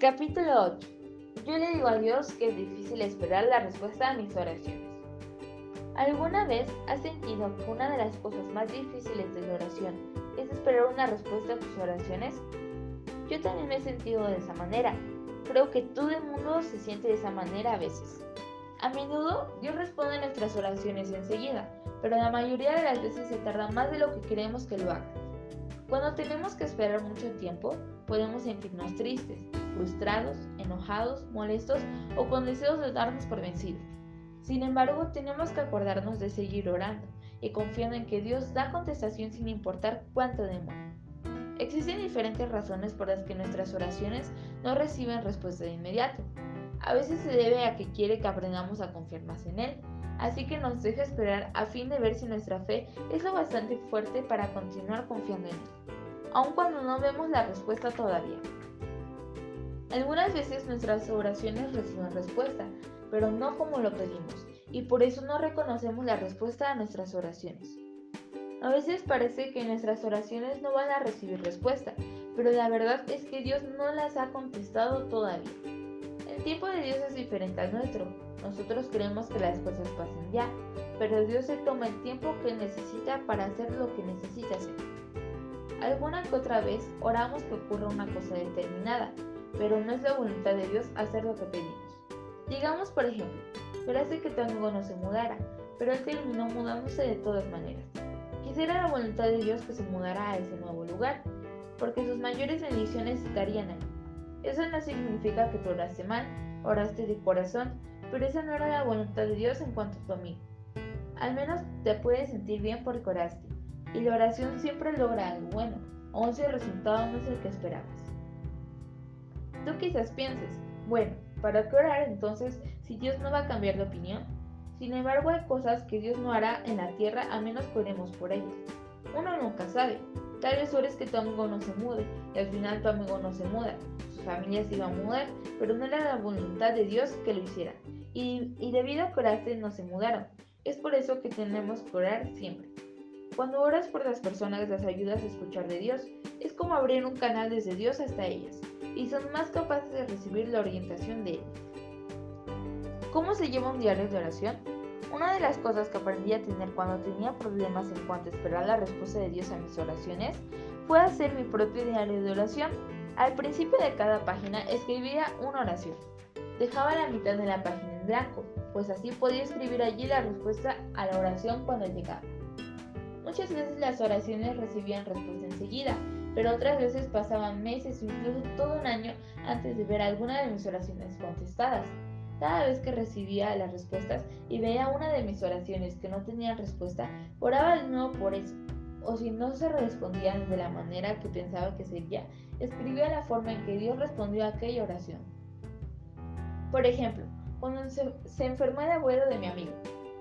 Capítulo 8. Yo le digo a Dios que es difícil esperar la respuesta a mis oraciones. ¿Alguna vez has sentido que una de las cosas más difíciles de la oración es esperar una respuesta a tus oraciones? Yo también me he sentido de esa manera. Creo que todo el mundo se siente de esa manera a veces. A menudo Dios responde nuestras oraciones enseguida, pero la mayoría de las veces se tarda más de lo que queremos que lo haga. Cuando tenemos que esperar mucho tiempo, podemos sentirnos tristes, frustrados, enojados, molestos o con deseos de darnos por vencidos. Sin embargo, tenemos que acordarnos de seguir orando y confiando en que Dios da contestación sin importar cuánto demore. Existen diferentes razones por las que nuestras oraciones no reciben respuesta de inmediato. A veces se debe a que quiere que aprendamos a confiar más en Él, así que nos deja esperar a fin de ver si nuestra fe es lo bastante fuerte para continuar confiando en Él, aun cuando no vemos la respuesta todavía. Algunas veces nuestras oraciones reciben respuesta, pero no como lo pedimos, y por eso no reconocemos la respuesta a nuestras oraciones. A veces parece que nuestras oraciones no van a recibir respuesta, pero la verdad es que Dios no las ha contestado todavía. El tiempo de Dios es diferente al nuestro. Nosotros creemos que las cosas pasen ya, pero Dios se toma el tiempo que necesita para hacer lo que necesita hacer. Alguna que otra vez oramos que ocurra una cosa determinada, pero no es la voluntad de Dios hacer lo que pedimos. Digamos, por ejemplo, parece que tu amigo no se mudara, pero él terminó mudándose de todas maneras. Quisiera la voluntad de Dios que se mudara a ese nuevo lugar, porque sus mayores bendiciones estarían ahí. Eso no significa que tú oraste mal, oraste de corazón, pero esa no era la voluntad de Dios en cuanto a tu amigo. Al menos te puedes sentir bien porque oraste, y la oración siempre logra algo bueno, aun si el resultado no es el que esperabas. Tú quizás pienses, bueno, ¿para qué orar entonces si Dios no va a cambiar de opinión? Sin embargo, hay cosas que Dios no hará en la tierra a menos que oremos por ellas. Uno nunca sabe. Tal vez ores que tu amigo no se mude y al final tu amigo no se muda. Su familia se iba a mudar, pero no era la voluntad de Dios que lo hiciera. Y, debido a que oraste no se mudaron. Es por eso que tenemos que orar siempre. Cuando oras por las personas las ayudas a escuchar de Dios. Es como abrir un canal desde Dios hasta ellas y son más capaces de recibir la orientación de Él. ¿Cómo se lleva un diario de oración? Una de las cosas que aprendí a tener cuando tenía problemas en cuanto a esperar la respuesta de Dios a mis oraciones fue hacer mi propio diario de oración. Al principio de cada página escribía una oración. Dejaba la mitad de la página en blanco, pues así podía escribir allí la respuesta a la oración cuando llegaba. Muchas veces las oraciones recibían respuesta enseguida, pero otras veces pasaban meses o incluso todo un año antes de ver alguna de mis oraciones contestadas. Cada vez que recibía las respuestas y veía una de mis oraciones que no tenía respuesta, oraba de nuevo por eso. O si no se respondían de la manera que pensaba que sería, escribía la forma en que Dios respondió a aquella oración. Por ejemplo, cuando se, se enfermó el abuelo de mi amigo,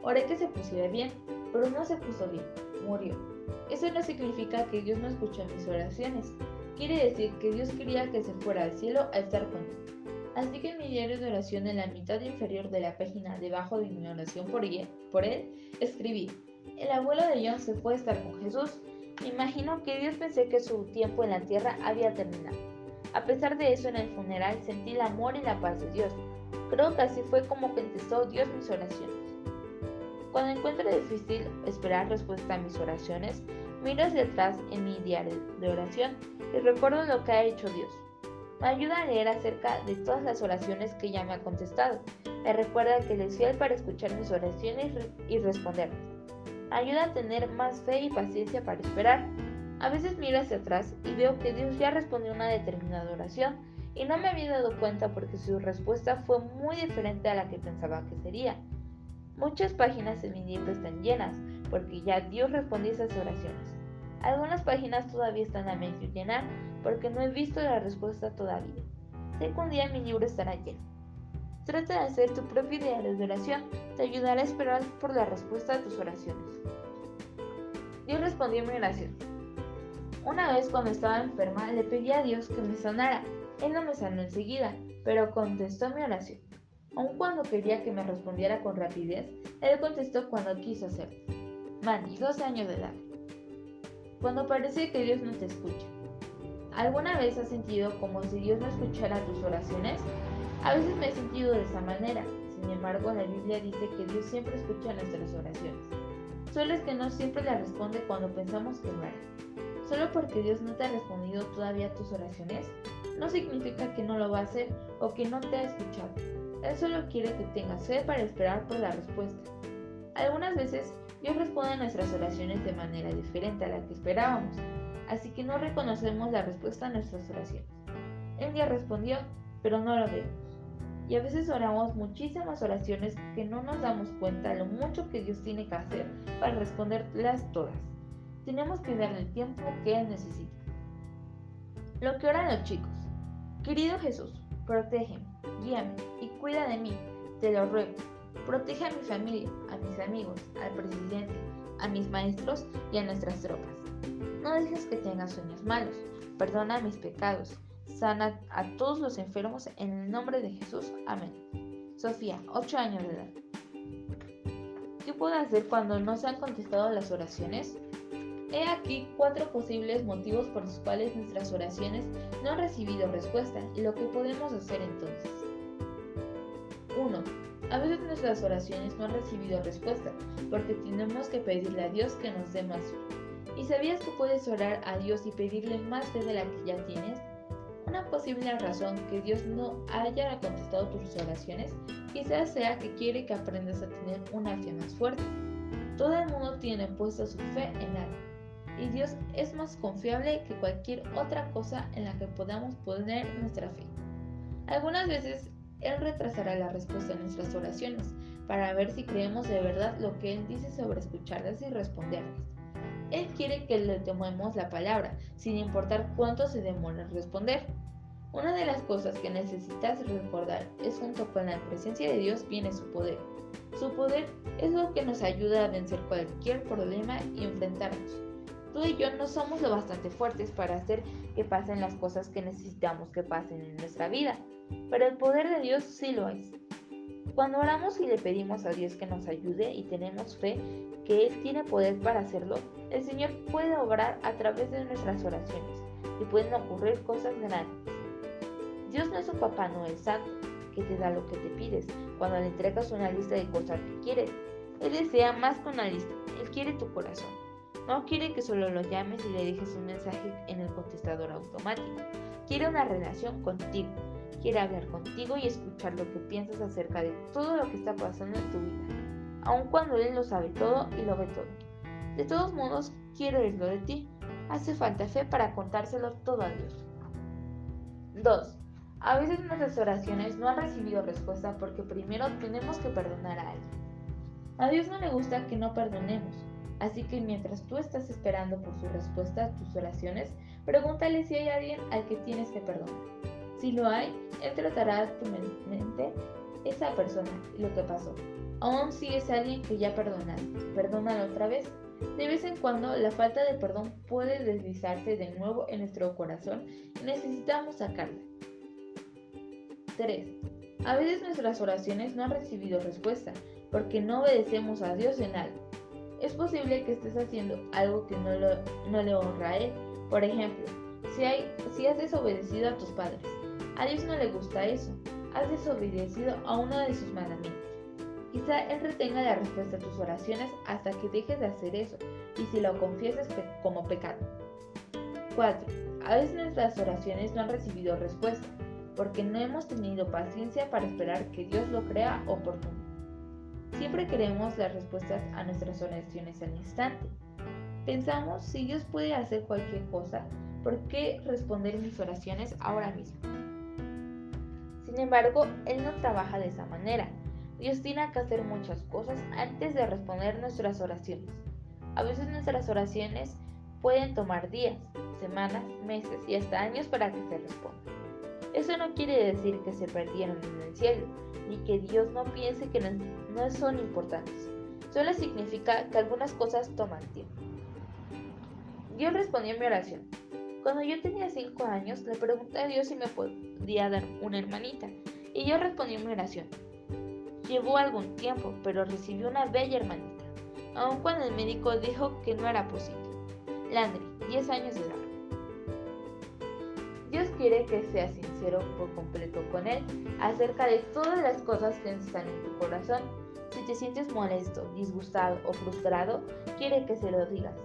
oré que se pusiera bien, pero no se puso bien, murió. Eso no significa que Dios no escuchó mis oraciones. Quiere decir que Dios quería que se fuera al cielo a estar con él. Así que en mi diario de oración en la mitad inferior de la página debajo de mi oración por él, escribí, el abuelo de John se fue a estar con Jesús. Imagino que Dios pensé que su tiempo en la tierra había terminado. A pesar de eso, en el funeral sentí el amor y la paz de Dios. Creo que así fue como contestó Dios mis oraciones. Cuando encuentro difícil esperar respuesta a mis oraciones, miro hacia atrás en mi diario de oración y recuerdo lo que ha hecho Dios. Me ayuda a leer acerca de todas las oraciones que ya me ha contestado. Me recuerda que Él es fiel para escuchar mis oraciones y responderlas. Ayuda a tener más fe y paciencia para esperar. A veces miro hacia atrás y veo que Dios ya respondió una determinada oración y no me había dado cuenta porque su respuesta fue muy diferente a la que pensaba que sería. Muchas páginas en mi libro están llenas, porque ya Dios respondió esas oraciones. Algunas páginas todavía están a medio llenar, porque no he visto la respuesta todavía. Sé que un día mi libro estará lleno. Trata de hacer tu propio diario de oración, te ayudará a esperar por la respuesta a tus oraciones. Dios respondió mi oración. Una vez cuando estaba enferma le pedí a Dios que me sanara. Él no me sanó enseguida, pero contestó mi oración. Aun cuando quería que me respondiera con rapidez, él contestó cuando quiso hacerlo. Manny, 12 años de edad. Cuando parece que Dios no te escucha. ¿Alguna vez has sentido como si Dios no escuchara tus oraciones? A veces me he sentido de esa manera. Sin embargo, la Biblia dice que Dios siempre escucha nuestras oraciones. Solo es que no siempre le responde cuando pensamos que no Solo porque Dios no te ha respondido todavía a tus oraciones, no significa que no lo va a hacer o que no te ha escuchado. Él solo quiere que tengas fe para esperar por la respuesta. Algunas veces Dios responde a nuestras oraciones de manera diferente a la que esperábamos, así que no reconocemos la respuesta a nuestras oraciones. Él ya respondió, pero no lo vemos. Y a veces oramos muchísimas oraciones que no nos damos cuenta de lo mucho que Dios tiene que hacer para responderlas todas. Tenemos que darle el tiempo que Él necesita. Lo que oran los chicos. Querido Jesús, protégeme, guíame y cuida de mí, te lo ruego. Protege a mi familia, a mis amigos, al presidente, a mis maestros y a nuestras tropas. No dejes que tenga sueños malos. Perdona mis pecados. Sana a todos los enfermos en el nombre de Jesús. Amén. Sofía, 8 años de edad. ¿Qué puedo hacer cuando no se han contestado las oraciones? He aquí cuatro posibles motivos por los cuales nuestras oraciones no han recibido respuesta y lo que podemos hacer entonces. 1. A veces nuestras oraciones no han recibido respuesta porque tenemos que pedirle a Dios que nos dé más ¿Y sabías que puedes orar a Dios y pedirle más fe de la que ya tienes? Una posible razón que Dios no haya contestado tus oraciones quizás sea que quiere que aprendas a tener una fe más fuerte. Todo el mundo tiene puesta su fe en algo y Dios es más confiable que cualquier otra cosa en la que podamos poner nuestra fe. Algunas veces Él retrasará la respuesta a nuestras oraciones para ver si creemos de verdad lo que Él dice sobre escucharlas y responderlas. Él quiere que le tomemos la palabra, sin importar cuánto se demore en responder. Una de las cosas que necesitas recordar es junto con la presencia de Dios viene su poder. Su poder es lo que nos ayuda a vencer cualquier problema y enfrentarnos. Tú y yo no somos lo bastante fuertes para hacer que pasen las cosas que necesitamos que pasen en nuestra vida, pero el poder de Dios sí lo es. Cuando oramos y le pedimos a Dios que nos ayude y tenemos fe que Él tiene poder para hacerlo, el Señor puede obrar a través de nuestras oraciones y pueden ocurrir cosas grandes. Dios no es un Papá Noel Santo que te da lo que te pides cuando le entregas una lista de cosas que quieres. Él desea más que una lista, Él quiere tu corazón. No quiere que solo lo llames y le dejes un mensaje en el contestador automático. Quiere una relación contigo quiere hablar contigo y escuchar lo que piensas acerca de todo lo que está pasando en tu vida, aun cuando Él lo sabe todo y lo ve todo. De todos modos, quiere oírlo de ti. Hace falta fe para contárselo todo a Dios. 2. A veces nuestras oraciones no han recibido respuesta porque primero tenemos que perdonar a alguien. A Dios no le gusta que no perdonemos, así que mientras tú estás esperando por su respuesta a tus oraciones, pregúntale si hay alguien al que tienes que perdonar. Si lo hay, él tratará tu mente esa persona y lo que pasó. Aún si es alguien que ya perdonaste, perdónalo otra vez. De vez en cuando la falta de perdón puede deslizarse de nuevo en nuestro corazón y necesitamos sacarla. 3. A veces nuestras oraciones no han recibido respuesta porque no obedecemos a Dios en algo. Es posible que estés haciendo algo que no, no le honra a Él. Por ejemplo, si, hay, si has desobedecido a tus padres, a Dios no le gusta eso. Has desobedecido a uno de sus mandamientos. Quizá Él retenga la respuesta a tus oraciones hasta que dejes de hacer eso y si lo confiesas como pecado. 4. A veces nuestras oraciones no han recibido respuesta porque no hemos tenido paciencia para esperar que Dios lo crea oportuno. Siempre queremos las respuestas a nuestras oraciones al instante. Pensamos si Dios puede hacer cualquier cosa, ¿por qué responder mis oraciones ahora mismo? Sin embargo, Él no trabaja de esa manera. Dios tiene que hacer muchas cosas antes de responder nuestras oraciones. A veces nuestras oraciones pueden tomar días, semanas, meses y hasta años para que se respondan. Eso no quiere decir que se perdieron en el cielo, ni que Dios no piense que no, son importantes. Solo significa que algunas cosas toman tiempo. Dios respondió a mi oración, cuando yo tenía 5 años, le pregunté a Dios si me podía dar una hermanita, y yo respondí mi oración. Llevó algún tiempo, pero recibí una bella hermanita, aun cuando el médico dijo que no era posible. Landry, 10 años de edad. Dios quiere que seas sincero por completo con Él acerca de todas las cosas que están en tu corazón. Si te sientes molesto, disgustado o frustrado, quiere que se lo digas.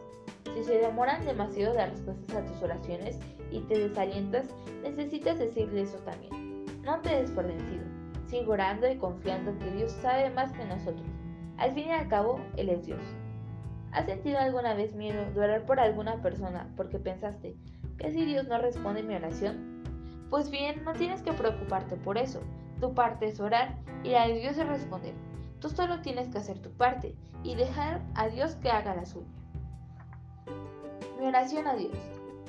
Si se demoran demasiado las respuestas a tus oraciones y te desalientas, necesitas decirle eso también. No te des por vencido. Sigue orando y confiando que Dios sabe más que nosotros. Al fin y al cabo, Él es Dios. ¿Has sentido alguna vez miedo de orar por alguna persona porque pensaste, si Dios no responde mi oración? Pues bien, no tienes que preocuparte por eso. Tu parte es orar y la de Dios es responder. Tú solo tienes que hacer tu parte y dejar a Dios que haga la suya. Mi oración a Dios.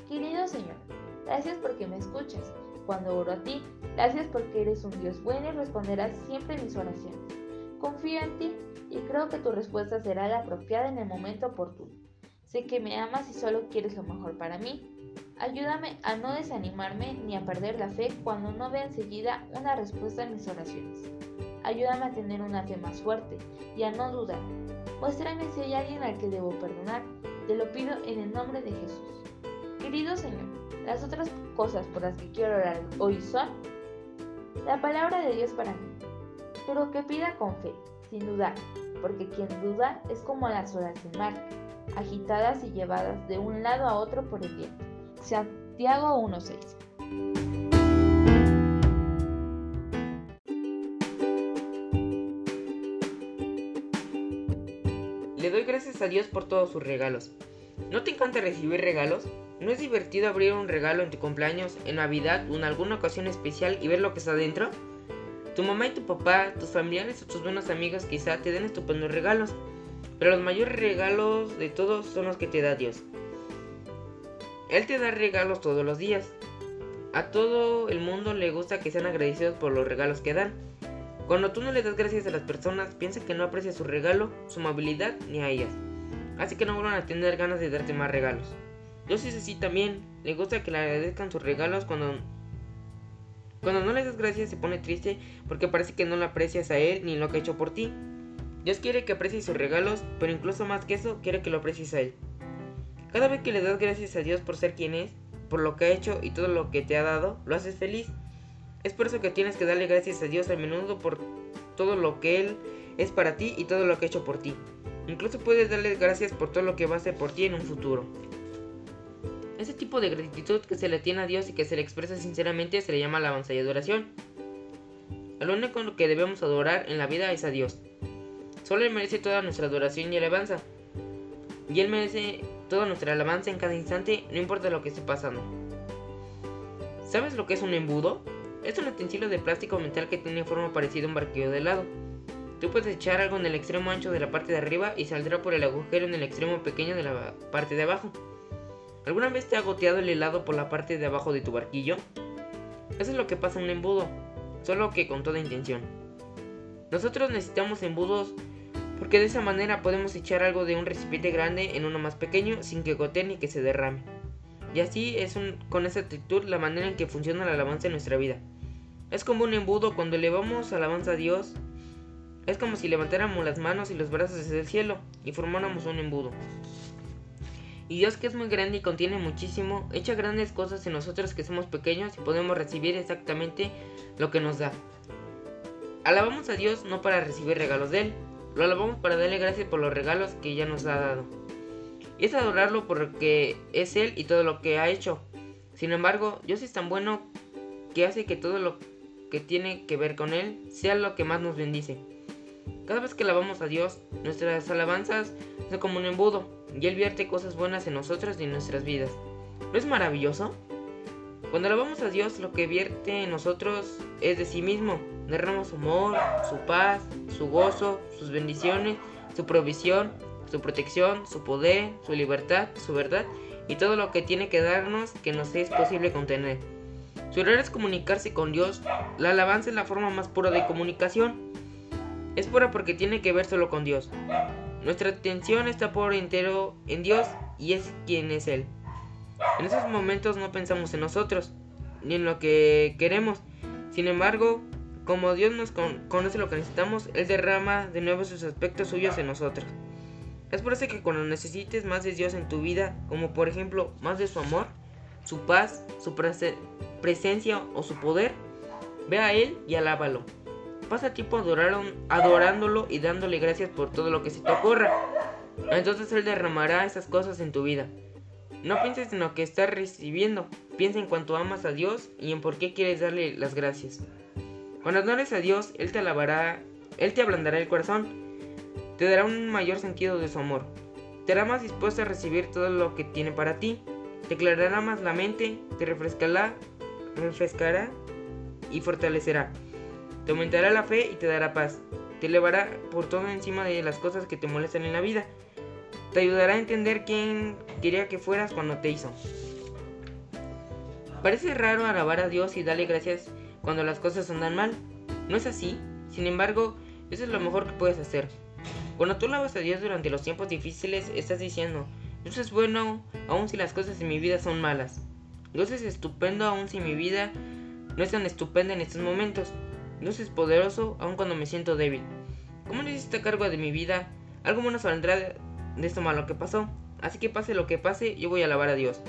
Querido Señor, gracias porque me escuchas. Cuando oro a ti, gracias porque eres un Dios bueno y responderás siempre mis oraciones. Confío en ti y creo que tu respuesta será la apropiada en el momento oportuno. Sé que me amas y solo quieres lo mejor para mí Ayúdame a no desanimarme ni a perder la fe cuando no vea enseguida una respuesta en mis oraciones. Ayúdame a tener una fe más fuerte y a no dudar. Muéstrame si hay alguien al que debo perdonar. Te lo pido en el nombre de Jesús. Querido Señor, las otras cosas por las que quiero orar hoy son la palabra de Dios para mí, pero que pida con fe, sin dudar, porque quien duda es como las olas del mar, agitadas y llevadas de un lado a otro por el viento. Santiago 1.6. a Dios por todos sus regalos. ¿No te encanta recibir regalos? ¿No es divertido abrir un regalo en tu cumpleaños, en Navidad o en alguna ocasión especial y ver lo que está dentro? Tu mamá y tu papá, tus familiares o tus buenos amigos quizá te den estupendos regalos, pero los mayores regalos de todos son los que te da Dios. Él te da regalos todos los días. A todo el mundo le gusta que sean agradecidos por los regalos que dan. Cuando tú no le das gracias a las personas, piensa que no aprecia su regalo, su amabilidad ni a ellas. Así que no vuelvan a tener ganas de darte más regalos. Dios es así también. Le gusta que le agradezcan sus regalos cuando cuando no le das gracias se pone triste porque parece que no le aprecias a él ni lo que ha hecho por ti. Dios quiere que aprecies sus regalos, pero incluso más que eso, quiere que lo aprecies a él. Cada vez que le das gracias a Dios por ser quien es, por lo que ha hecho y todo lo que te ha dado, lo haces feliz. Es por eso que tienes que darle gracias a Dios a menudo por todo lo que Él es para ti y todo lo que ha hecho por ti. Incluso puedes darle gracias por todo lo que va a hacer por ti en un futuro. Ese tipo de gratitud que se le tiene a Dios y que se le expresa sinceramente se le llama alabanza y adoración. Lo único que debemos adorar en la vida es a Dios. Solo Él merece toda nuestra adoración y alabanza. Y Él merece toda nuestra alabanza en cada instante, no importa lo que esté pasando. ¿Sabes lo que es un embudo? Es un utensilio de plástico metal que tiene forma parecida a un barquillo de helado. Tú puedes echar algo en el extremo ancho de la parte de arriba y saldrá por el agujero en el extremo pequeño de la parte de abajo. ¿Alguna vez te ha goteado el helado por la parte de abajo de tu barquillo? Eso es lo que pasa en un embudo, solo que con toda intención. Nosotros necesitamos embudos porque de esa manera podemos echar algo de un recipiente grande en uno más pequeño sin que gotee ni que se derrame. Y así es con esa actitud la manera en que funciona la alabanza en nuestra vida. Es como un embudo cuando elevamos alabanza a Dios. Es como si levantáramos las manos y los brazos desde el cielo y formáramos un embudo. Y Dios que es muy grande y contiene muchísimo, echa grandes cosas en nosotros que somos pequeños y podemos recibir exactamente lo que nos da. Alabamos a Dios no para recibir regalos de Él, lo alabamos para darle gracias por los regalos que ya nos ha dado. Y es adorarlo porque es Él y todo lo que ha hecho. Sin embargo, Dios es tan bueno que hace que todo lo que tiene que ver con Él sea lo que más nos bendice. Cada vez que alabamos a Dios, nuestras alabanzas son como un embudo y Él vierte cosas buenas en nosotros y en nuestras vidas. ¿No es maravilloso? Cuando alabamos a Dios, lo que vierte en nosotros es de sí mismo. Derrama su amor, su paz, su gozo, sus bendiciones, su provisión, su protección, su poder, su libertad, su verdad y todo lo que tiene que darnos que nos es posible contener. Su error es comunicarse con Dios. La alabanza es la forma más pura de comunicación. Es pura porque tiene que ver solo con Dios. Nuestra atención está por entero en Dios y es quien es Él. En esos momentos no pensamos en nosotros, ni en lo que queremos. Sin embargo, como Dios nos conoce lo que necesitamos, Él derrama de nuevo sus aspectos suyos en nosotros. Es por eso que cuando necesites más de Dios en tu vida, como por ejemplo más de su amor, su paz, su presencia o su poder, ve a Él y alábalo. Pasa tiempo adorándolo y dándole gracias por todo lo que se te ocurra. Entonces Él derramará esas cosas en tu vida. No pienses en lo que estás recibiendo, piensa en cuanto amas a Dios y en por qué quieres darle las gracias. Cuando adores a Dios, Él te alabará, Él te ablandará el corazón, te dará un mayor sentido de su amor, te hará más dispuesto a recibir todo lo que tiene para ti, te aclarará más la mente, te refrescará, refrescará y fortalecerá. Te aumentará la fe y te dará paz. Te elevará por todo encima de las cosas que te molestan en la vida. Te ayudará a entender quién quería que fueras cuando te hizo. Parece raro alabar a Dios y darle gracias cuando las cosas andan mal. No es así. Sin embargo, eso es lo mejor que puedes hacer. Cuando tú alabas a Dios durante los tiempos difíciles, estás diciendo, Dios es bueno aun si las cosas en mi vida son malas. Dios es estupendo aun si mi vida no es tan estupenda en estos momentos. Dios es poderoso aun cuando me siento débil. Como no hiciste cargo de mi vida, algo bueno saldrá de esto malo que pasó. Así que pase lo que pase, yo voy a alabar a Dios.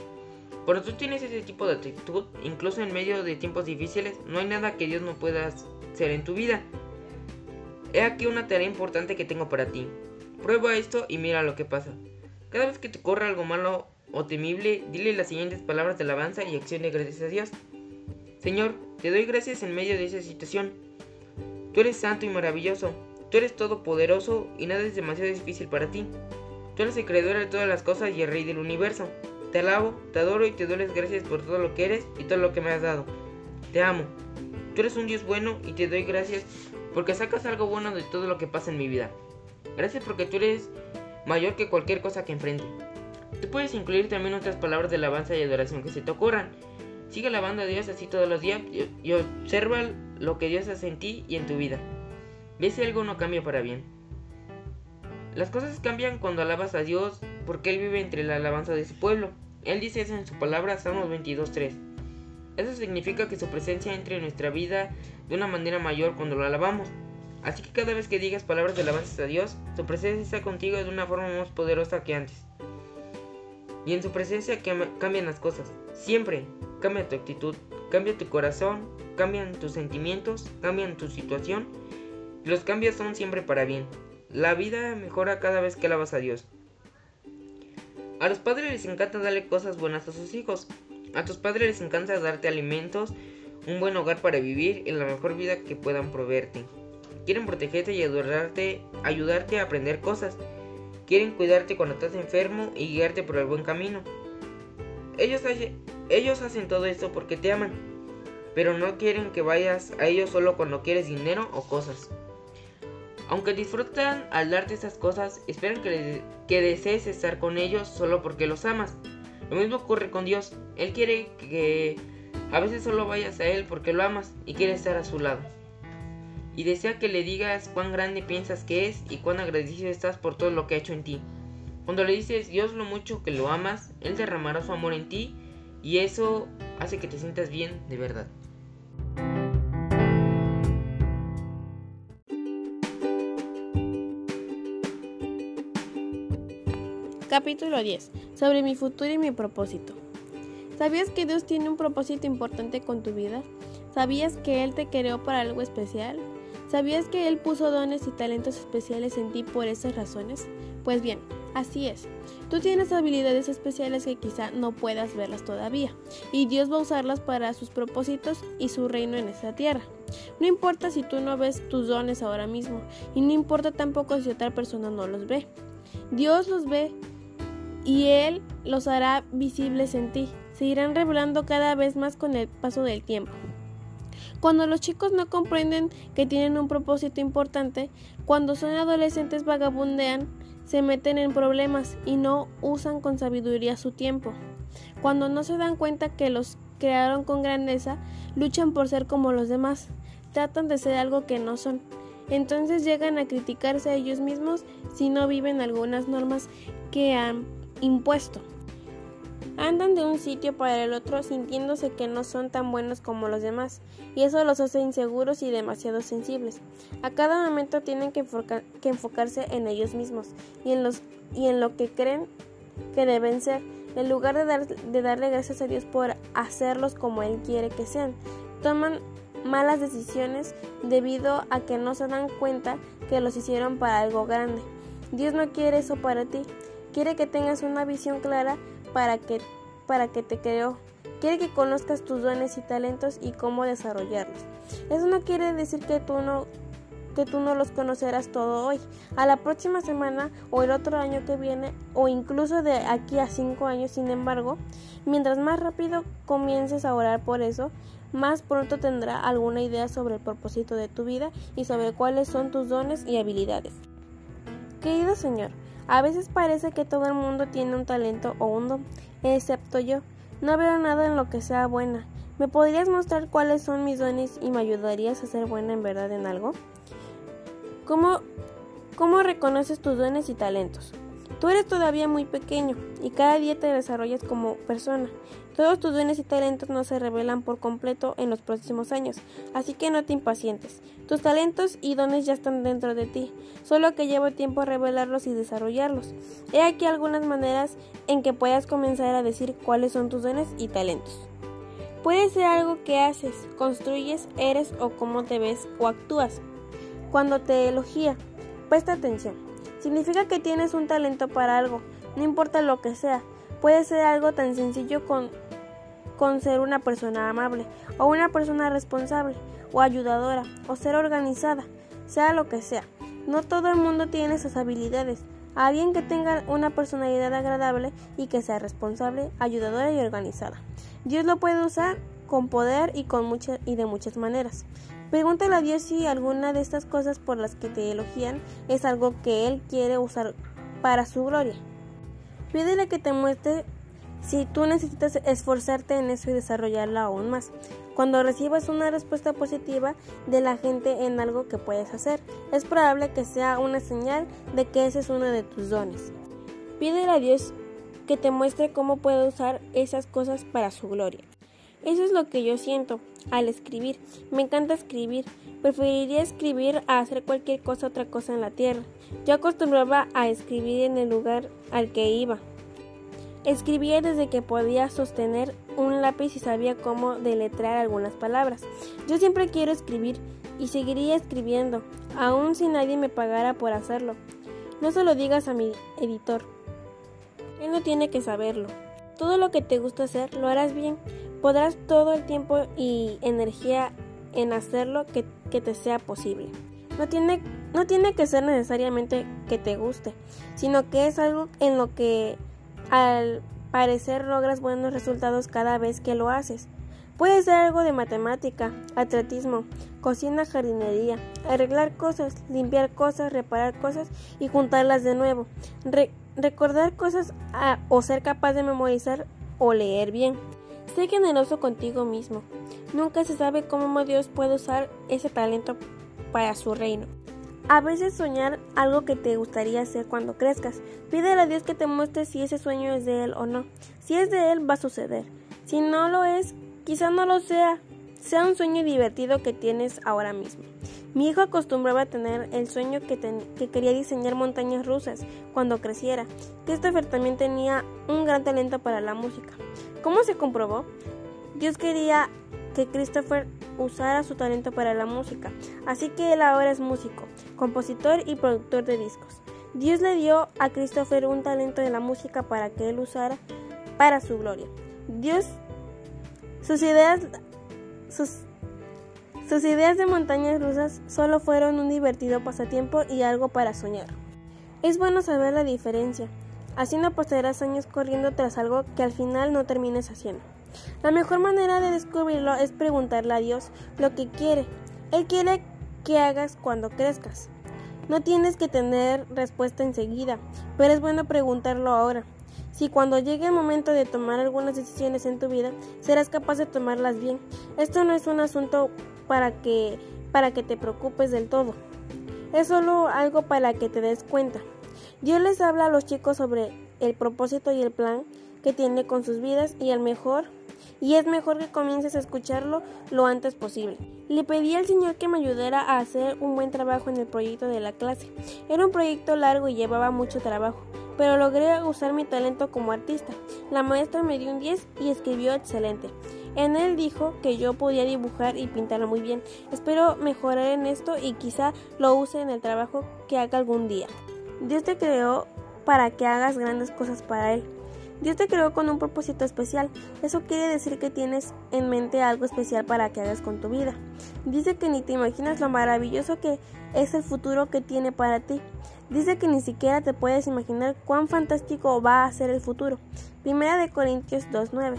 Cuando tú tienes ese tipo de actitud, incluso en medio de tiempos difíciles, no hay nada que Dios no pueda hacer en tu vida. He aquí una tarea importante que tengo para ti. Prueba esto y mira lo que pasa. Cada vez que te corra algo malo o temible, dile las siguientes palabras de alabanza y acción de gracias a Dios. Señor, te doy gracias en medio de esa situación. Tú eres santo y maravilloso. Tú eres todopoderoso y nada es demasiado difícil para ti. Tú eres el creador de todas las cosas y el rey del universo. Te alabo, te adoro y te doy las gracias por todo lo que eres y todo lo que me has dado. Te amo. Tú eres un Dios bueno y te doy gracias porque sacas algo bueno de todo lo que pasa en mi vida. Gracias porque tú eres mayor que cualquier cosa que enfrente. Tú puedes incluir también otras palabras de alabanza y adoración que se te ocurran. Sigue alabando a Dios así todos los días y, observa lo que Dios hace en ti y en tu vida. Ve si algo no cambia para bien. Las cosas cambian cuando alabas a Dios porque Él vive entre la alabanza de su pueblo. Él dice eso en su palabra, Salmos 22.3. Eso significa que su presencia entre en nuestra vida de una manera mayor cuando lo alabamos. Así que cada vez que digas palabras de alabanza a Dios, su presencia está contigo de una forma más poderosa que antes. Y en su presencia cambian las cosas. Siempre cambia tu actitud, cambia tu corazón, cambian tus sentimientos, cambian tu situación. Los cambios son siempre para bien. La vida mejora cada vez que alabas a Dios. A los padres les encanta darle cosas buenas a sus hijos. A tus padres les encanta darte alimentos, un buen hogar para vivir y la mejor vida que puedan proveerte. Quieren protegerte y ayudarte, ayudarte a aprender cosas. Quieren cuidarte cuando estás enfermo y guiarte por el buen camino. Ellos, hacen todo esto porque te aman, pero no quieren que vayas a ellos solo cuando quieres dinero o cosas. Aunque disfrutan al darte esas cosas, esperan que, que desees estar con ellos solo porque los amas. Lo mismo ocurre con Dios. Él quiere que a veces solo vayas a Él porque lo amas y quiere estar a su lado y desea que le digas cuán grande piensas que es y cuán agradecido estás por todo lo que ha hecho en ti. Cuando le dices Dios lo mucho que lo amas, Él derramará su amor en ti y eso hace que te sientas bien de verdad. Capítulo 10. Sobre mi futuro y mi propósito. ¿Sabías que Dios tiene un propósito importante con tu vida? ¿Sabías que Él te creó para algo especial? ¿Sabías que Él puso dones y talentos especiales en ti por esas razones? Pues bien, así es. Tú tienes habilidades especiales que quizá no puedas verlas todavía, y Dios va a usarlas para sus propósitos y su reino en esta tierra. No importa si tú no ves tus dones ahora mismo, y no importa tampoco si otra persona no los ve. Dios los ve y Él los hará visibles en ti. Se irán revelando cada vez más con el paso del tiempo. Cuando los chicos no comprenden que tienen un propósito importante, cuando son adolescentes vagabundean, se meten en problemas y no usan con sabiduría su tiempo. Cuando no se dan cuenta que los crearon con grandeza, luchan por ser como los demás, tratan de ser algo que no son. Entonces llegan a criticarse a ellos mismos si no viven algunas normas que han impuesto. Andan de un sitio para el otro sintiéndose que no son tan buenos como los demás, y eso los hace inseguros y demasiado sensibles. A cada momento tienen que, enfocarse en ellos mismos y en, lo que creen que deben ser, en lugar de, dar, de darle gracias a Dios por hacerlos como Él quiere que sean. Toman malas decisiones debido a que no se dan cuenta que los hicieron para algo grande. Dios no quiere eso para ti. Quiere que tengas una visión clara para que, para que te creó. Quiere que conozcas tus dones y talentos y cómo desarrollarlos. Eso no quiere decir que tú no que tú no los conocerás todo hoy. A la próxima semana o el otro año que viene o incluso de aquí a cinco años, sin embargo, mientras más rápido comiences a orar por eso, más pronto tendrá alguna idea sobre el propósito de tu vida y sobre cuáles son tus dones y habilidades. Querido Señor, a veces parece que todo el mundo tiene un talento o un don, excepto yo. No veo nada en lo que sea buena. ¿Me podrías mostrar cuáles son mis dones y me ayudarías a ser buena en verdad en algo? ¿Cómo, ¿Cómo reconoces tus dones y talentos? Tú eres todavía muy pequeño y cada día te desarrollas como persona. Todos tus dones y talentos no se revelan por completo en los próximos años, así que no te impacientes. Tus talentos y dones ya están dentro de ti, solo que lleva tiempo revelarlos y desarrollarlos. He aquí algunas maneras en que puedas comenzar a decir cuáles son tus dones y talentos. Puede ser algo que haces, construyes, eres o cómo te ves o actúas. Cuando te elogia, presta atención. Significa que tienes un talento para algo, no importa lo que sea. Puede ser algo tan sencillo con, con ser una persona amable, o una persona responsable, o ayudadora, o ser organizada, sea lo que sea. No todo el mundo tiene esas habilidades. Alguien que tenga una personalidad agradable y que sea responsable, ayudadora y organizada. Dios lo puede usar con poder y, con muchas y de muchas maneras. Pregúntale a Dios si alguna de estas cosas por las que te elogian es algo que Él quiere usar para su gloria. Pídele que te muestre si tú necesitas esforzarte en eso y desarrollarla aún más. Cuando recibas una respuesta positiva de la gente en algo que puedes hacer, es probable que sea una señal de que ese es uno de tus dones. Pídele a Dios que te muestre cómo puede usar esas cosas para su gloria. Eso es lo que yo siento al escribir. Me encanta escribir. Preferiría escribir a hacer cualquier cosa otra cosa en la tierra. Yo acostumbraba a escribir en el lugar al que iba. Escribía desde que podía sostener un lápiz y sabía cómo deletrar algunas palabras. Yo siempre quiero escribir y seguiría escribiendo, aun si nadie me pagara por hacerlo. No se lo digas a mi editor. Él no tiene que saberlo. Todo lo que te gusta hacer lo harás bien podrás todo el tiempo y energía en hacerlo que, que te sea posible. No tiene, no tiene que ser necesariamente que te guste, sino que es algo en lo que al parecer logras buenos resultados cada vez que lo haces. Puede ser algo de matemática, atletismo, cocina, jardinería, arreglar cosas, limpiar cosas, reparar cosas y juntarlas de nuevo, recordar cosas o ser capaz de memorizar o leer bien. Sé generoso contigo mismo. Nunca se sabe cómo Dios puede usar ese talento para su reino. A veces soñar algo que te gustaría hacer cuando crezcas. Pídele a Dios que te muestre si ese sueño es de Él o no. Si es de Él, va a suceder. Si no lo es, quizá no lo sea. Sea un sueño divertido que tienes ahora mismo. Mi hijo acostumbraba a tener el sueño que, que quería diseñar montañas rusas cuando creciera. Christopher también tenía un gran talento para la música. ¿Cómo se comprobó? Dios quería que Christopher usara su talento para la música, así que él ahora es músico, compositor y productor de discos. Dios le dio a Christopher un talento de la música para que él usara para su gloria. Dios, sus ideas, sus, sus ideas de montañas rusas solo fueron un divertido pasatiempo y algo para soñar. Es bueno saber la diferencia. Así no pasarás años corriendo tras algo que al final no termines haciendo. La mejor manera de descubrirlo es preguntarle a Dios lo que quiere. Él quiere que hagas cuando crezcas. No tienes que tener respuesta enseguida, pero es bueno preguntarlo ahora. Si cuando llegue el momento de tomar algunas decisiones en tu vida, serás capaz de tomarlas bien. Esto no es un asunto para que para que te preocupes del todo. Es solo algo para que te des cuenta. Dios les habla a los chicos sobre el propósito y el plan que tiene con sus vidas y el mejor y es mejor que comiences a escucharlo lo antes posible. Le pedí al Señor que me ayudara a hacer un buen trabajo en el proyecto de la clase. Era un proyecto largo y llevaba mucho trabajo. pero logré usar mi talento como artista. La maestra me dio un 10 y escribió excelente. En él dijo que yo podía dibujar y pintar muy bien. Espero mejorar en esto y quizá lo use en el trabajo que haga algún día. Dios te creó para que hagas grandes cosas para Él. Dios te creó con un propósito especial. Eso quiere decir que tienes en mente algo especial para que hagas con tu vida. Dice que ni te imaginas lo maravilloso que es el futuro que tiene para ti. Dice que ni siquiera te puedes imaginar cuán fantástico va a ser el futuro. Primera de Corintios 2.9.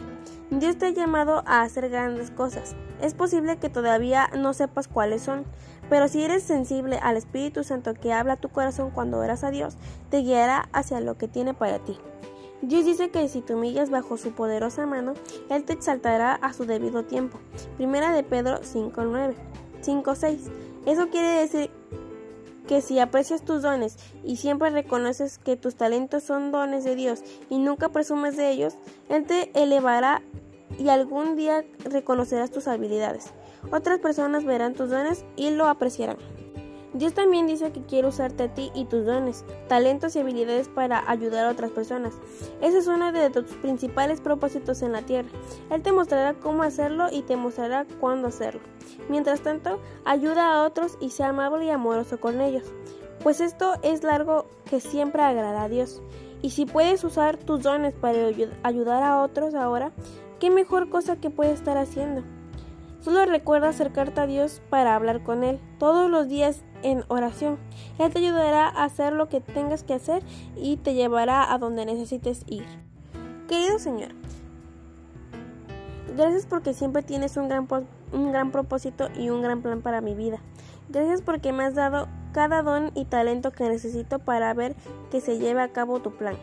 Dios te ha llamado a hacer grandes cosas. Es posible que todavía no sepas cuáles son, pero si eres sensible al Espíritu Santo que habla a tu corazón cuando oras a Dios, te guiará hacia lo que tiene para ti. Dios dice que si te humillas bajo su poderosa mano, Él te exaltará a su debido tiempo. Primera de Pedro 5.9. 5.6. Eso quiere decir que si aprecias tus dones y siempre reconoces que tus talentos son dones de Dios y nunca presumes de ellos, Él te elevará y algún día reconocerás tus habilidades. Otras personas verán tus dones y lo apreciarán. Dios también dice que quiere usarte a ti y tus dones, talentos y habilidades para ayudar a otras personas. Ese es uno de tus principales propósitos en la tierra. Él te mostrará cómo hacerlo y te mostrará cuándo hacerlo. Mientras tanto, ayuda a otros y sea amable y amoroso con ellos, pues esto es largo que siempre agrada a Dios. Y si puedes usar tus dones para ayudar a otros ahora, ¿qué mejor cosa que puedes estar haciendo? Solo recuerda acercarte a Dios para hablar con Él todos los días en oración. Él te ayudará a hacer lo que tengas que hacer y te llevará a donde necesites ir. Querido Señor, gracias porque siempre tienes un gran, un gran propósito y un gran plan para mi vida. Gracias porque me has dado cada don y talento que necesito para ver que se lleve a cabo tu plan.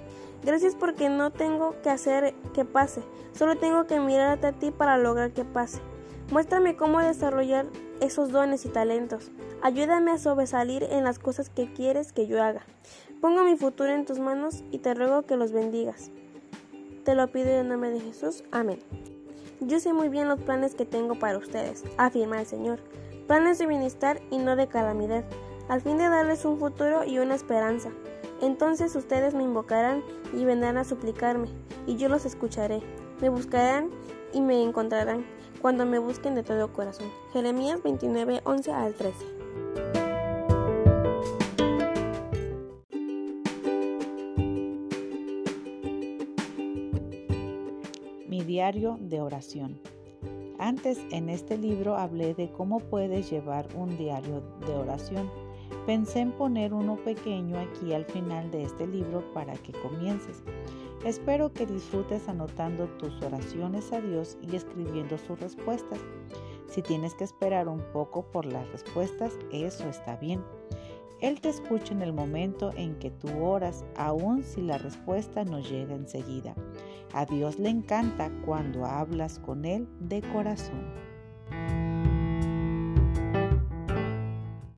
Gracias porque no tengo que hacer que pase, solo tengo que mirar a ti para lograr que pase. Muéstrame cómo desarrollar esos dones y talentos. Ayúdame a sobresalir en las cosas que quieres que yo haga. Pongo mi futuro en tus manos y te ruego que los bendigas. Te lo pido en nombre de Jesús. Amén. Yo sé muy bien los planes que tengo para ustedes, afirma el Señor. Planes de bienestar y no de calamidad, al fin de darles un futuro y una esperanza. Entonces ustedes me invocarán y vendrán a suplicarme, y yo los escucharé. Me buscarán y me encontrarán cuando me busquen de todo corazón. Jeremías 29, 11 al 13. Mi diario de oración. Antes en este libro hablé de cómo puedes llevar un diario de oración. Pensé en poner uno pequeño aquí al final de este libro para que comiences. Espero que disfrutes anotando tus oraciones a Dios y escribiendo sus respuestas. Si tienes que esperar un poco por las respuestas, eso está bien. Él te escucha en el momento en que tú oras, aun si la respuesta no llega enseguida. A Dios le encanta cuando hablas con Él de corazón.